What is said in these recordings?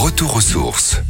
Retour aux sources.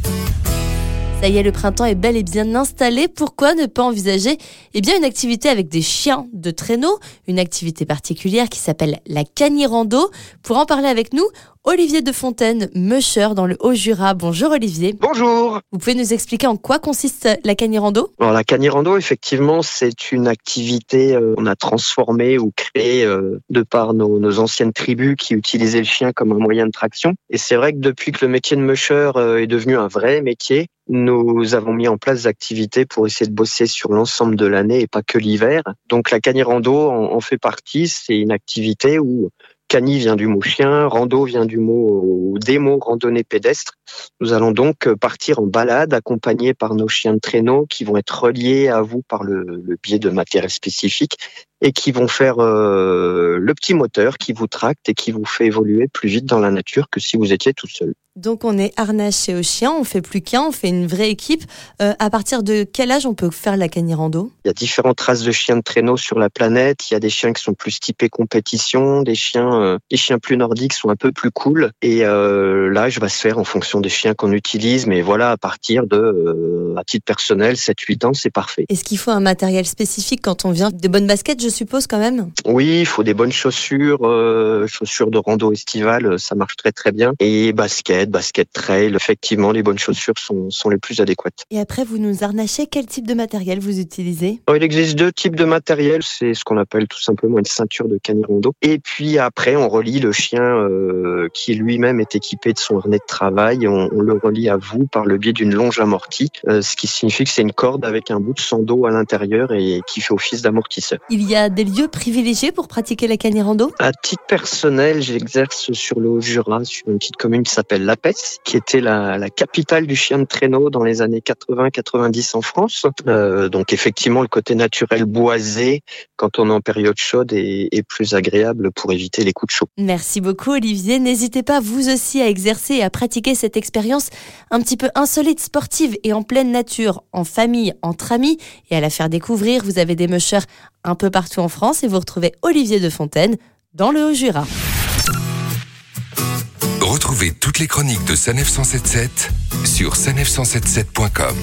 Ça y est, le printemps est bel et bien installé. Pourquoi ne pas envisager eh bien, une activité avec des chiens de traîneau? Une activité particulière qui s'appelle la canirando. Pour en parler avec nous, Olivier de Fontaine, musher dans le Haut-Jura. Bonjour Olivier. Bonjour. Vous pouvez nous expliquer en quoi consiste la canirando? Alors la canirando, effectivement, c'est une activité euh, qu'on a transformée ou créée euh, de par nos, nos, anciennes tribus qui utilisaient le chien comme un moyen de traction. Et c'est vrai que depuis que le métier de musher euh, est devenu un vrai métier, nous avons mis en place des activités pour essayer de bosser sur l'ensemble de l'année et pas que l'hiver. Donc la canirando en, en fait partie. C'est une activité où Cani vient du mot chien, rando vient du mot des randonnée pédestre. Nous allons donc partir en balade accompagnés par nos chiens de traîneau qui vont être reliés à vous par le, le biais de matériel spécifique et qui vont faire euh, le petit moteur qui vous tracte et qui vous fait évoluer plus vite dans la nature que si vous étiez tout seul. Donc on est harnaché aux chiens, on fait plus qu'un, on fait une vraie équipe. Euh, à partir de quel âge on peut faire la canirando Il y a différentes races de chiens de traîneau sur la planète. Il y a des chiens qui sont plus typés compétition, des chiens, euh, chiens plus nordiques sont un peu plus cool. Et l'âge va se faire en fonction des chiens qu'on utilise. Mais voilà, à partir de, euh, à titre personnel, 7-8 ans, c'est parfait. Est-ce qu'il faut un matériel spécifique quand on vient? De bonnes baskets, je suppose quand même? Oui, il faut des bonnes chaussures, euh, chaussures de rando estivale, ça marche très très bien. Et baskets, basket trail, effectivement, les bonnes chaussures sont, sont les plus adéquates. Et après, vous nous harnachez, quel type de matériel vous utilisez? Il existe deux types de matériel, c'est ce qu'on appelle tout simplement une ceinture de canirando. Et puis après, on relie le chien euh, qui lui-même est équipé de son harnais de travail, on, on, le relie à vous par le biais d'une longe amortie, euh, ce qui signifie que c'est une corde avec un bout de sando à l'intérieur et qui fait office d'amortisseur. Il y a des lieux privilégiés pour pratiquer la canirando À titre personnel, j'exerce sur le Haut-Jura, sur une petite commune qui s'appelle La qui était la, la, capitale du chien de traîneau dans les années 80-90 en France. Euh, donc effectivement, le côté naturel boisé, quand on est en période chaude, est, est, plus agréable pour éviter les coups de chaud. Merci beaucoup Olivier. N'hésitez pas vous aussi à exercer et à pratiquer cette expérience un petit peu insolite, sportive et en nature, en famille, entre amis, et à la faire découvrir. Vous avez des mushers un peu partout en France et vous retrouvez Olivier de Fontaine dans le Haut-Jura. Retrouvez toutes les chroniques de Sanef 177 sur sanef177.com.